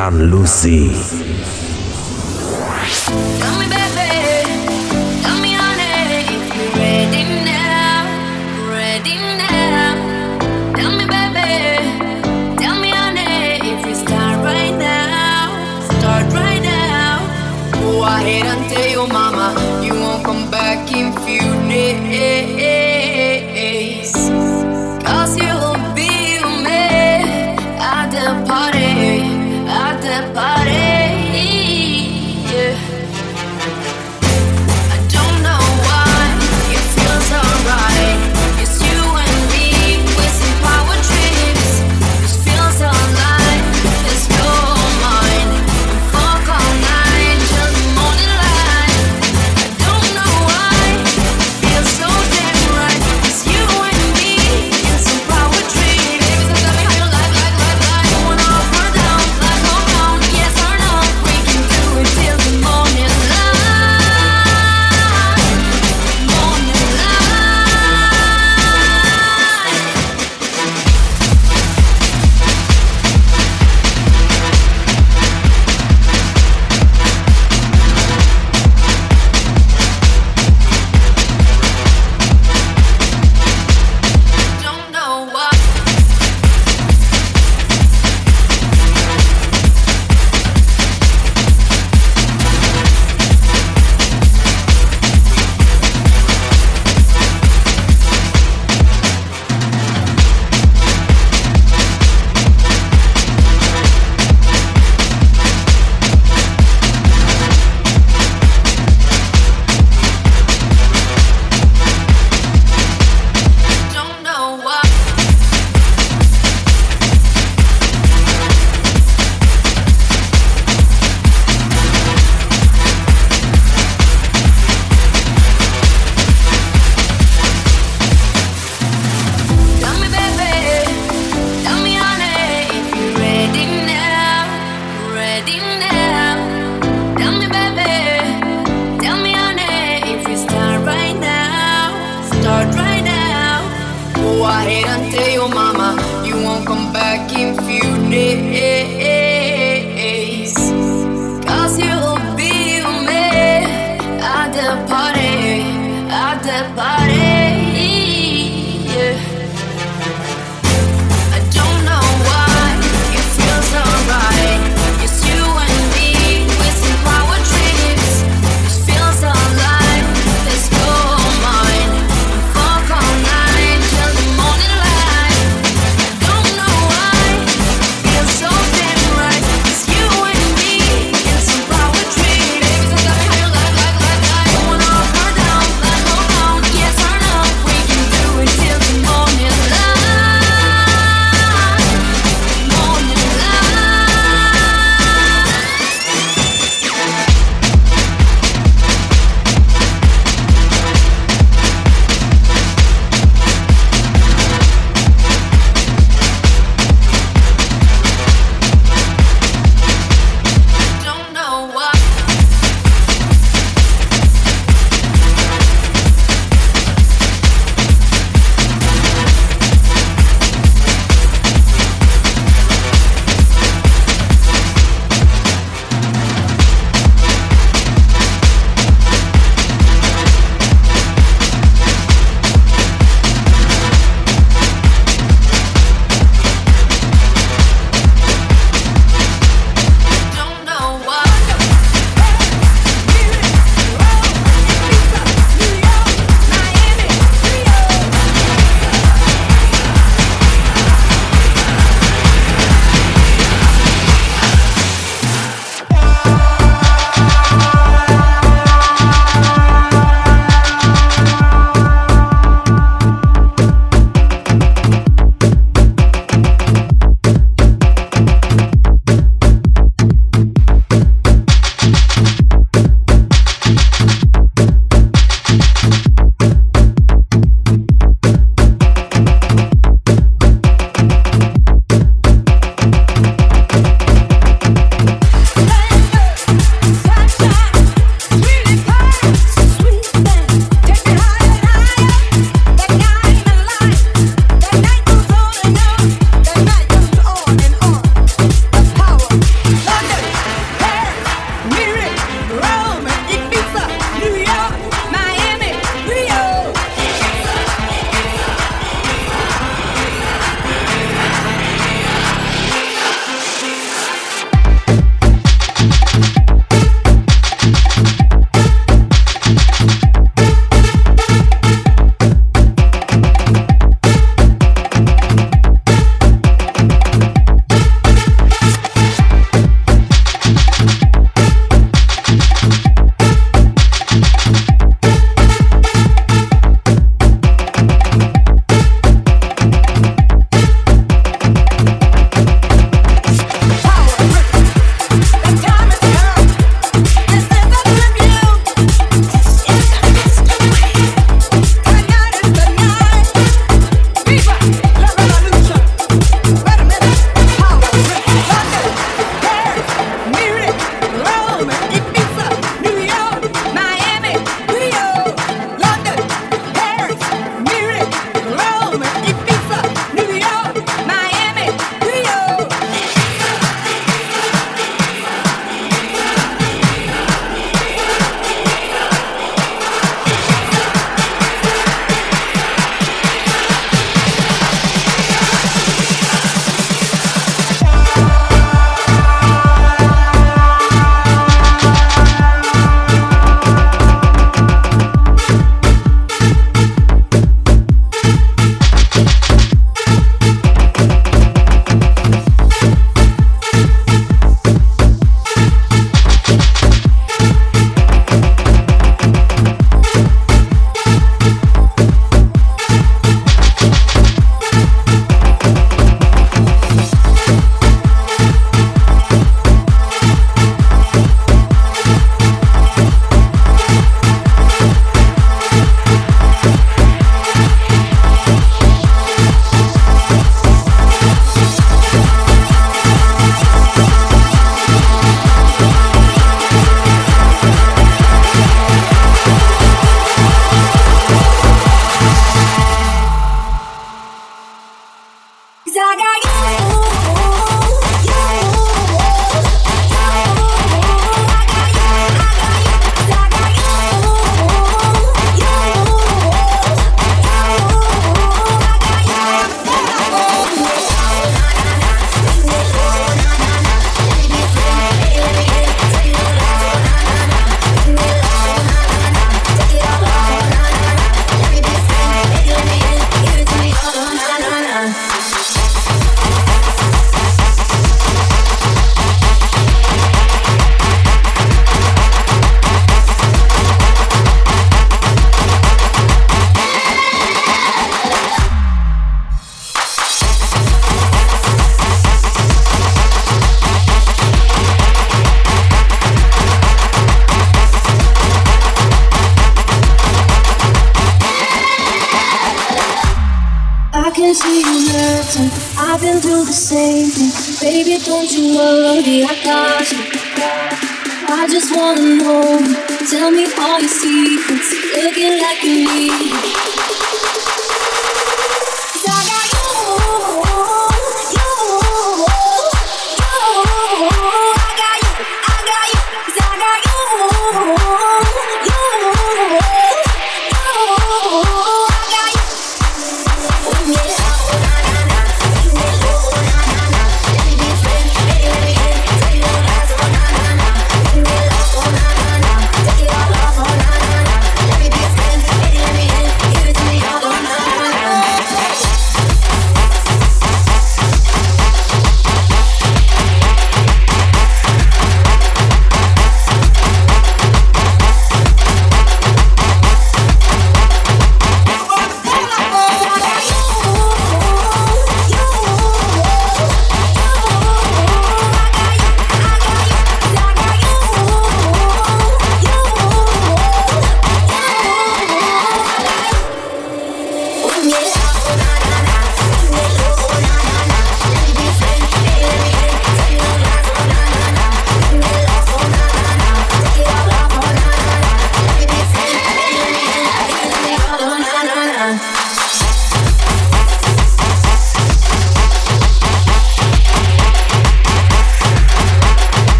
gran Lucy.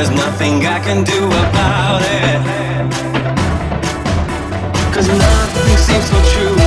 There's nothing I can do about it. Cause nothing seems so true.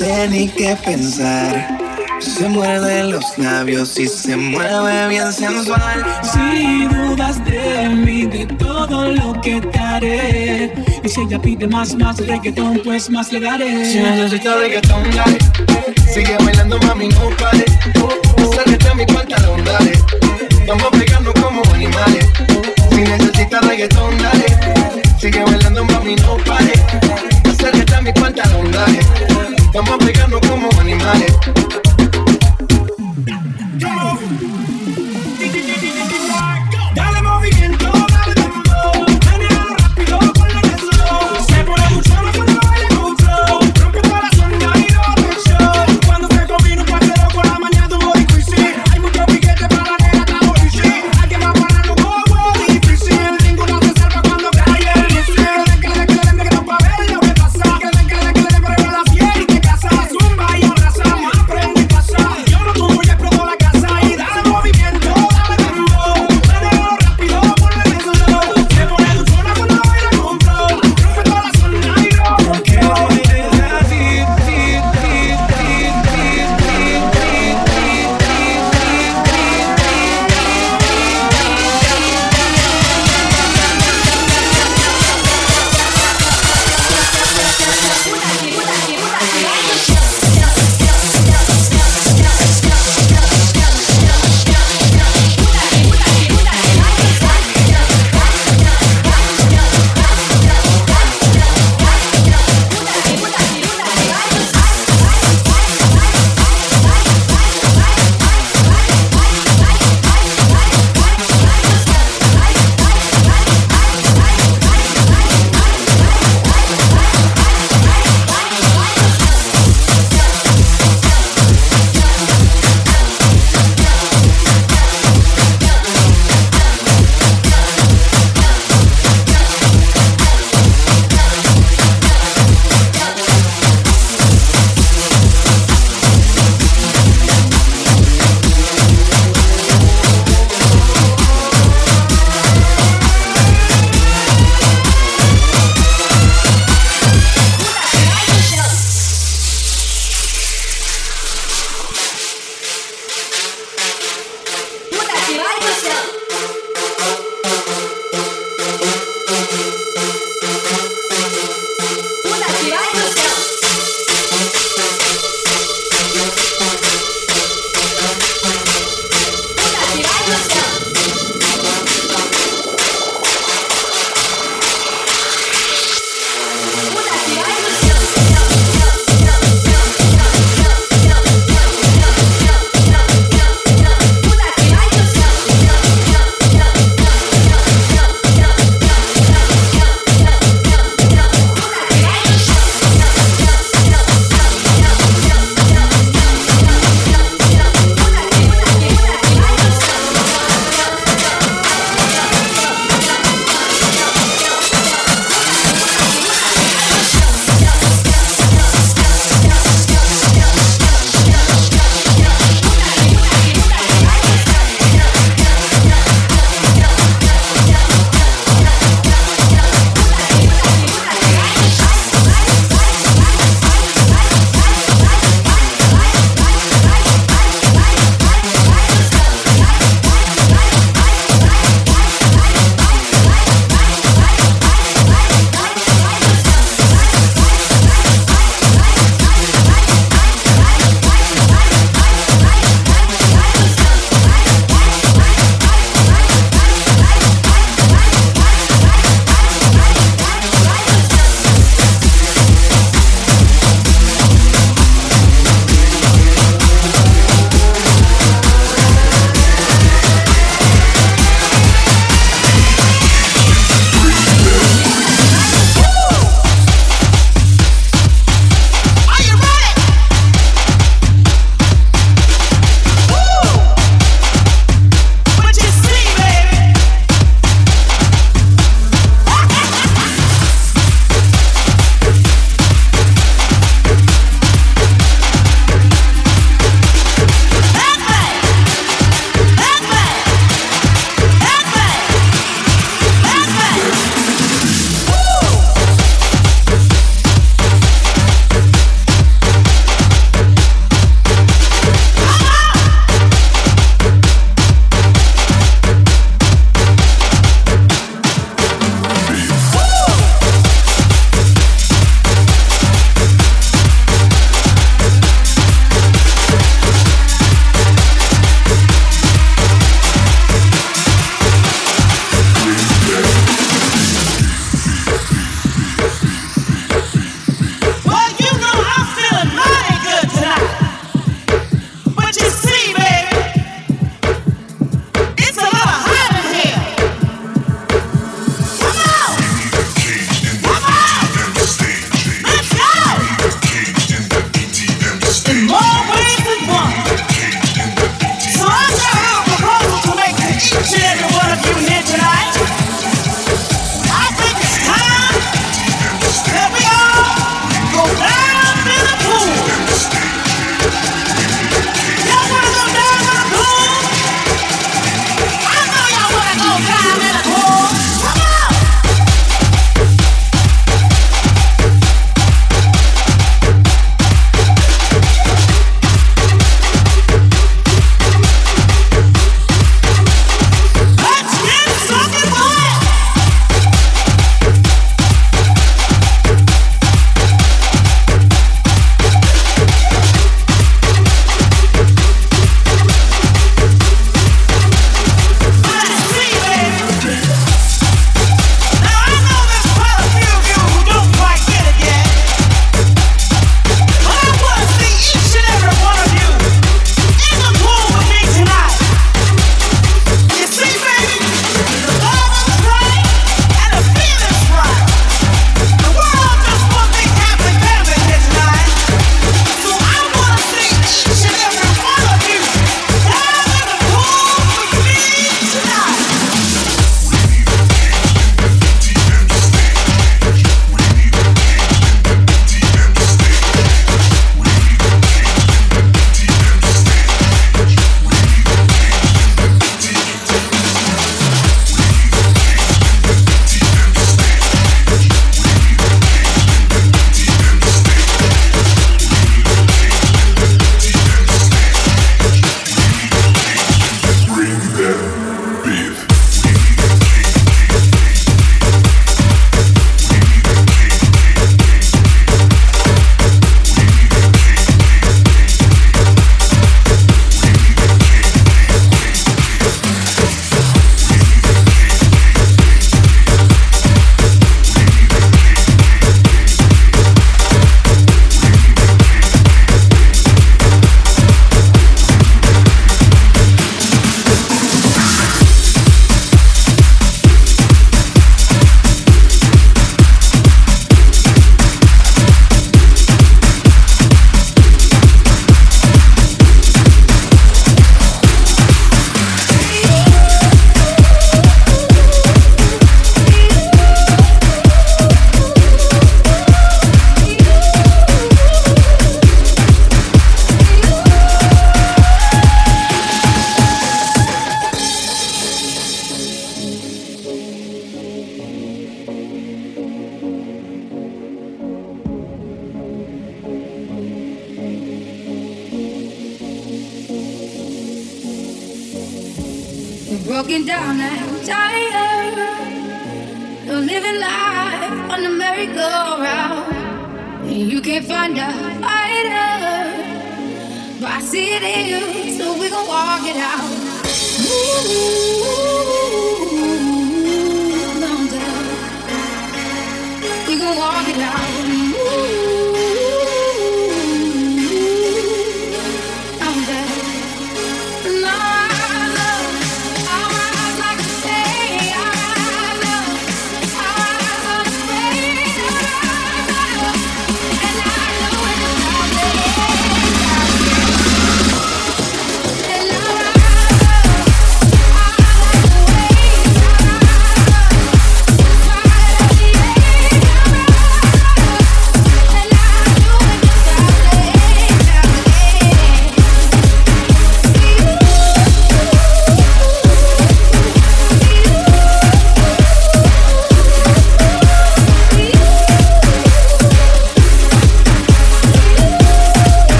Sé ni qué pensar. Se muerde los labios y se mueve bien sensual. Si dudas de mí, de todo lo que te haré. Y si ella pide más, más reggaetón, pues más le daré. Si necesitas reggaetón, dale. Sigue bailando, mami, no pare. Acércate a mi pantalón, dale. Vamos pegando como animales. Si necesitas reggaetón, dale. Sigue bailando, mami, no pare. Acércate a mi pantalón, dale. Vamos pegando como animales.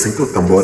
sempre o tambor.